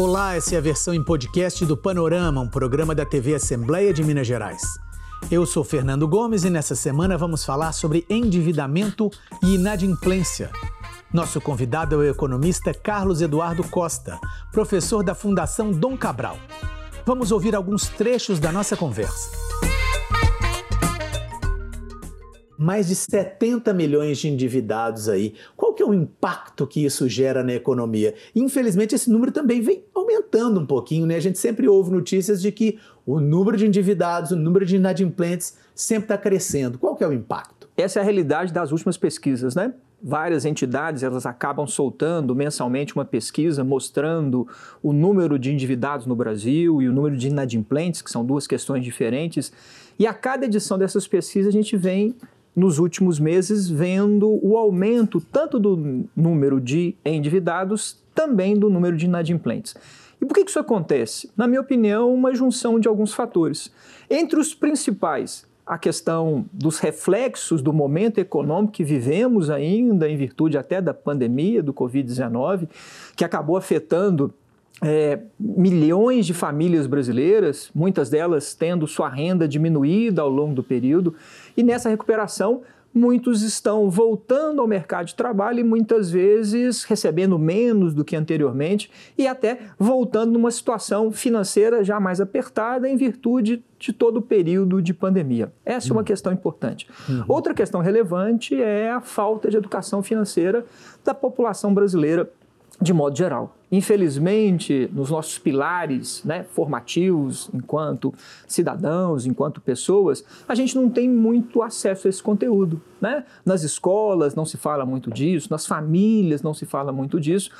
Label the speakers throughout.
Speaker 1: Olá, essa é a versão em podcast do Panorama, um programa da TV Assembleia de Minas Gerais. Eu sou Fernando Gomes e nessa semana vamos falar sobre endividamento e inadimplência. Nosso convidado é o economista Carlos Eduardo Costa, professor da Fundação Dom Cabral. Vamos ouvir alguns trechos da nossa conversa. Mais de 70 milhões de endividados aí. Qual que é o impacto que isso gera na economia? Infelizmente, esse número também vem aumentando um pouquinho, né? A gente sempre ouve notícias de que o número de endividados, o número de inadimplentes sempre está crescendo. Qual que é o impacto?
Speaker 2: Essa é a realidade das últimas pesquisas, né? Várias entidades elas acabam soltando mensalmente uma pesquisa mostrando o número de endividados no Brasil e o número de inadimplentes, que são duas questões diferentes. E a cada edição dessas pesquisas a gente vem nos últimos meses vendo o aumento tanto do número de endividados, também do número de inadimplentes. E por que isso acontece? Na minha opinião, uma junção de alguns fatores. Entre os principais, a questão dos reflexos do momento econômico que vivemos ainda, em virtude até da pandemia do Covid-19, que acabou afetando é, milhões de famílias brasileiras, muitas delas tendo sua renda diminuída ao longo do período, e nessa recuperação muitos estão voltando ao mercado de trabalho e muitas vezes recebendo menos do que anteriormente e até voltando numa situação financeira já mais apertada em virtude de todo o período de pandemia. Essa é uma uhum. questão importante. Uhum. Outra questão relevante é a falta de educação financeira da população brasileira de modo geral. Infelizmente, nos nossos pilares né, formativos, enquanto cidadãos, enquanto pessoas, a gente não tem muito acesso a esse conteúdo. Né? Nas escolas não se fala muito disso, nas famílias não se fala muito disso.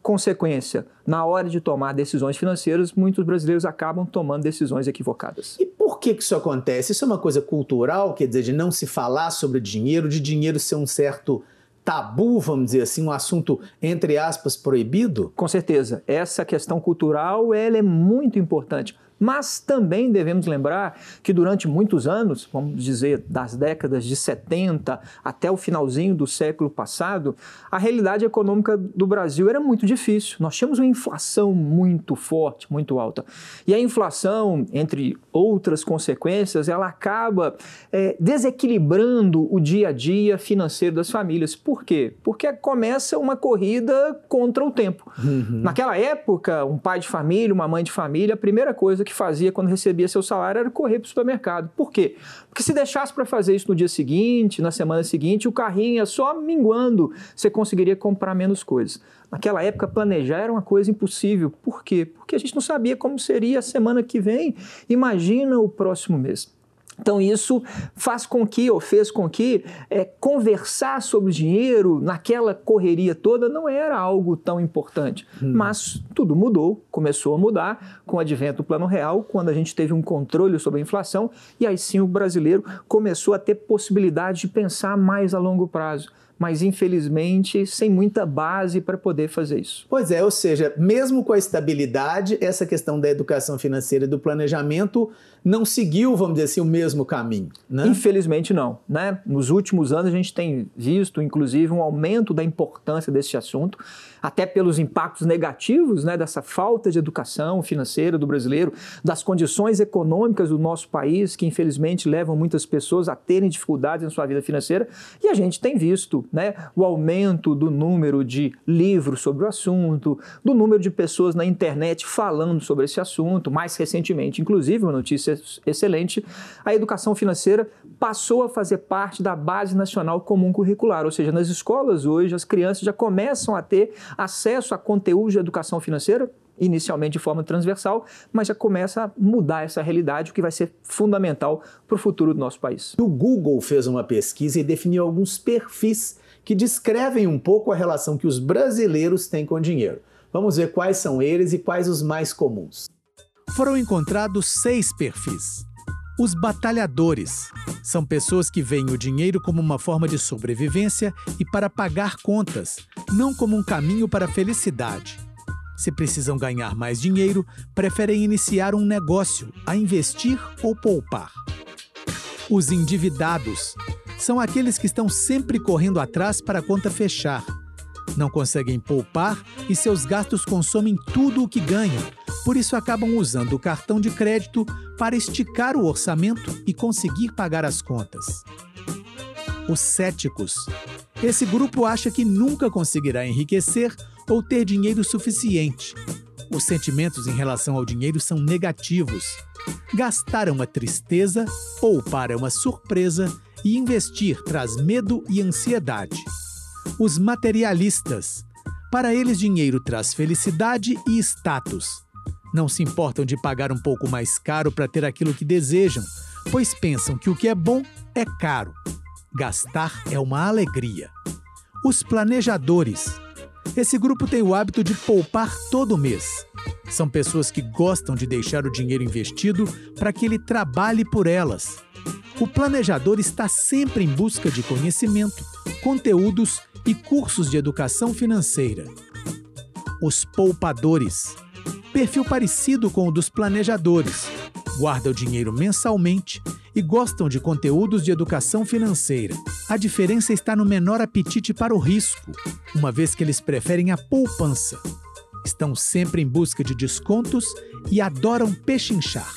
Speaker 2: Consequência, na hora de tomar decisões financeiras, muitos brasileiros acabam tomando decisões equivocadas.
Speaker 1: E por que, que isso acontece? Isso é uma coisa cultural, quer dizer, de não se falar sobre dinheiro, de dinheiro ser um certo tabu, vamos dizer assim, um assunto entre aspas proibido?
Speaker 2: Com certeza. Essa questão cultural ela é muito importante. Mas também devemos lembrar que durante muitos anos, vamos dizer das décadas de 70 até o finalzinho do século passado, a realidade econômica do Brasil era muito difícil. Nós tínhamos uma inflação muito forte, muito alta. E a inflação, entre outras consequências, ela acaba é, desequilibrando o dia a dia financeiro das famílias. Por quê? Porque começa uma corrida contra o tempo. Uhum. Naquela época, um pai de família, uma mãe de família, a primeira coisa que fazia quando recebia seu salário era correr para o supermercado. Por quê? Porque se deixasse para fazer isso no dia seguinte, na semana seguinte, o carrinho ia só minguando, você conseguiria comprar menos coisas. Naquela época, planejar era uma coisa impossível. Por quê? Porque a gente não sabia como seria a semana que vem. Imagina o próximo mês. Então, isso faz com que, ou fez com que, é, conversar sobre dinheiro naquela correria toda não era algo tão importante. Hum. Mas tudo mudou, começou a mudar com o advento do Plano Real, quando a gente teve um controle sobre a inflação, e aí sim o brasileiro começou a ter possibilidade de pensar mais a longo prazo mas infelizmente sem muita base para poder fazer isso.
Speaker 1: Pois é, ou seja, mesmo com a estabilidade, essa questão da educação financeira e do planejamento não seguiu, vamos dizer assim, o mesmo caminho. Né?
Speaker 2: Infelizmente não. Né? Nos últimos anos a gente tem visto, inclusive, um aumento da importância desse assunto, até pelos impactos negativos né, dessa falta de educação financeira do brasileiro, das condições econômicas do nosso país, que infelizmente levam muitas pessoas a terem dificuldades em sua vida financeira, e a gente tem visto né, o aumento do número de livros sobre o assunto, do número de pessoas na internet falando sobre esse assunto, mais recentemente, inclusive, uma notícia excelente, a educação financeira passou a fazer parte da base nacional comum curricular, ou seja, nas escolas hoje as crianças já começam a ter acesso a conteúdo de educação financeira inicialmente de forma transversal, mas já começa a mudar essa realidade, o que vai ser fundamental para o futuro do nosso país.
Speaker 1: O Google fez uma pesquisa e definiu alguns perfis que descrevem um pouco a relação que os brasileiros têm com o dinheiro. Vamos ver quais são eles e quais os mais comuns. Foram encontrados seis perfis. Os batalhadores são pessoas que veem o dinheiro como uma forma de sobrevivência e para pagar contas, não como um caminho para a felicidade se precisam ganhar mais dinheiro, preferem iniciar um negócio, a investir ou poupar. Os endividados são aqueles que estão sempre correndo atrás para a conta fechar. Não conseguem poupar e seus gastos consomem tudo o que ganham. Por isso acabam usando o cartão de crédito para esticar o orçamento e conseguir pagar as contas. Os céticos. Esse grupo acha que nunca conseguirá enriquecer ou ter dinheiro suficiente. Os sentimentos em relação ao dinheiro são negativos. Gastar é uma tristeza, poupar é uma surpresa e investir traz medo e ansiedade. Os materialistas. Para eles, dinheiro traz felicidade e status. Não se importam de pagar um pouco mais caro para ter aquilo que desejam, pois pensam que o que é bom é caro. Gastar é uma alegria. Os planejadores. Esse grupo tem o hábito de poupar todo mês. São pessoas que gostam de deixar o dinheiro investido para que ele trabalhe por elas. O planejador está sempre em busca de conhecimento, conteúdos e cursos de educação financeira. Os poupadores. Perfil parecido com o dos planejadores. Guarda o dinheiro mensalmente e gostam de conteúdos de educação financeira. A diferença está no menor apetite para o risco, uma vez que eles preferem a poupança estão sempre em busca de descontos e adoram pechinchar.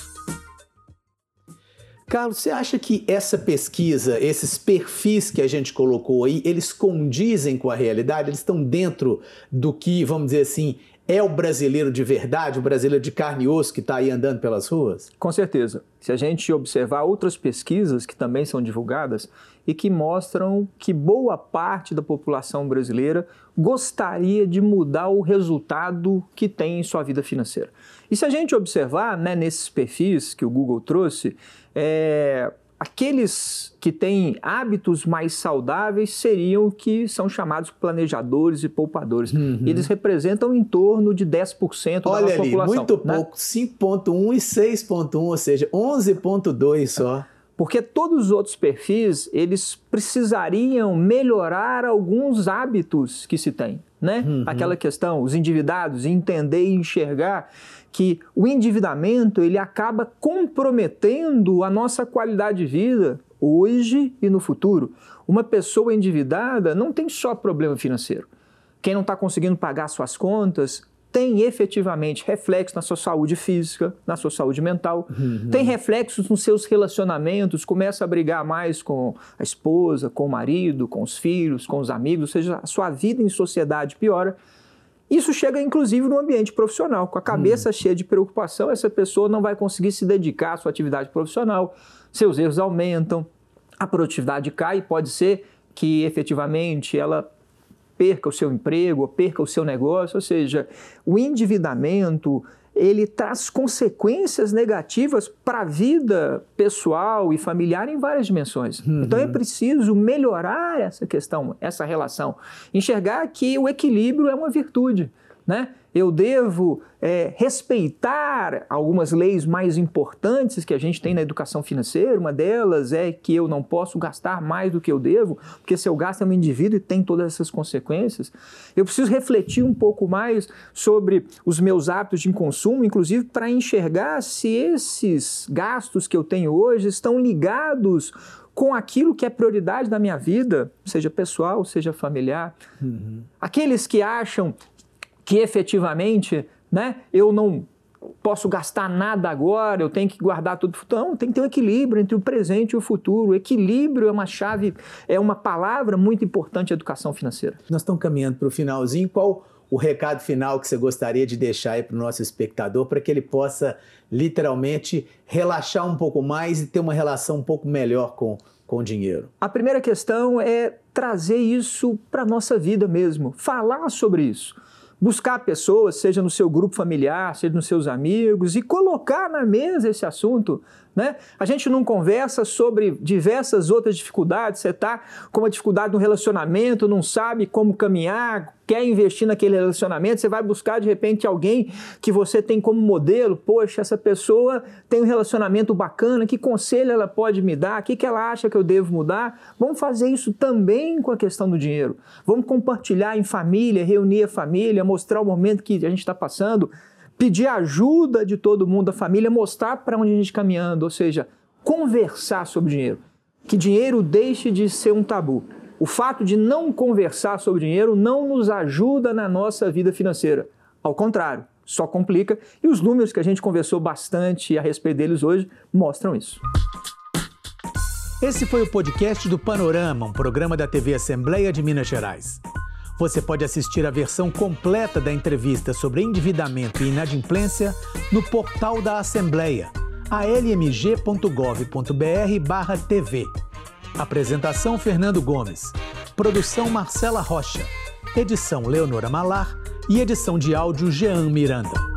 Speaker 1: Carlos, você acha que essa pesquisa, esses perfis que a gente colocou aí, eles condizem com a realidade? Eles estão dentro do que, vamos dizer assim, é o brasileiro de verdade, o brasileiro de carne e osso que está aí andando pelas ruas?
Speaker 2: Com certeza. Se a gente observar outras pesquisas que também são divulgadas e que mostram que boa parte da população brasileira gostaria de mudar o resultado que tem em sua vida financeira. E se a gente observar né, nesses perfis que o Google trouxe, é, aqueles que têm hábitos mais saudáveis seriam que são chamados planejadores e poupadores. Uhum. Eles representam em torno de 10%
Speaker 1: Olha
Speaker 2: da nossa
Speaker 1: ali,
Speaker 2: população.
Speaker 1: Muito né? pouco, 5.1 e 6.1, ou seja, 11.2 só.
Speaker 2: Porque todos os outros perfis, eles precisariam melhorar alguns hábitos que se tem, né? Uhum. Aquela questão, os endividados, entender e enxergar que o endividamento, ele acaba comprometendo a nossa qualidade de vida hoje e no futuro. Uma pessoa endividada não tem só problema financeiro. Quem não está conseguindo pagar suas contas tem efetivamente reflexo na sua saúde física, na sua saúde mental, uhum. tem reflexos nos seus relacionamentos, começa a brigar mais com a esposa, com o marido, com os filhos, com os amigos, ou seja, a sua vida em sociedade piora. Isso chega inclusive no ambiente profissional, com a cabeça uhum. cheia de preocupação, essa pessoa não vai conseguir se dedicar à sua atividade profissional, seus erros aumentam, a produtividade cai, pode ser que efetivamente ela perca o seu emprego, perca o seu negócio, ou seja, o endividamento ele traz consequências negativas para a vida pessoal e familiar em várias dimensões. Uhum. Então é preciso melhorar essa questão, essa relação, enxergar que o equilíbrio é uma virtude, né? eu devo é, respeitar algumas leis mais importantes que a gente tem na educação financeira. Uma delas é que eu não posso gastar mais do que eu devo, porque se eu gasto é um indivíduo e tem todas essas consequências. Eu preciso refletir um pouco mais sobre os meus hábitos de consumo, inclusive para enxergar se esses gastos que eu tenho hoje estão ligados com aquilo que é prioridade da minha vida, seja pessoal, seja familiar. Uhum. Aqueles que acham que efetivamente né, eu não posso gastar nada agora, eu tenho que guardar tudo. Não, tem que ter um equilíbrio entre o presente e o futuro. O equilíbrio é uma chave, é uma palavra muito importante na educação financeira.
Speaker 1: Nós estamos caminhando para o finalzinho. Qual o recado final que você gostaria de deixar aí para o nosso espectador para que ele possa literalmente relaxar um pouco mais e ter uma relação um pouco melhor com, com o dinheiro?
Speaker 2: A primeira questão é trazer isso para a nossa vida mesmo, falar sobre isso buscar pessoas, seja no seu grupo familiar, seja nos seus amigos, e colocar na mesa esse assunto. Né? A gente não conversa sobre diversas outras dificuldades. Você está com uma dificuldade no relacionamento, não sabe como caminhar, quer investir naquele relacionamento, você vai buscar de repente alguém que você tem como modelo. Poxa, essa pessoa tem um relacionamento bacana, que conselho ela pode me dar? O que, que ela acha que eu devo mudar? Vamos fazer isso também com a questão do dinheiro. Vamos compartilhar em família, reunir a família, mostrar o momento que a gente está passando pedir ajuda de todo mundo, da família, mostrar para onde a gente está caminhando, ou seja, conversar sobre dinheiro. Que dinheiro deixe de ser um tabu. O fato de não conversar sobre dinheiro não nos ajuda na nossa vida financeira. Ao contrário, só complica e os números que a gente conversou bastante a respeito deles hoje mostram isso.
Speaker 1: Esse foi o podcast do Panorama, um programa da TV Assembleia de Minas Gerais. Você pode assistir a versão completa da entrevista sobre endividamento e inadimplência no portal da Assembleia, almg.gov.br/tv. Apresentação Fernando Gomes. Produção Marcela Rocha. Edição Leonora Malar e edição de áudio Jean Miranda.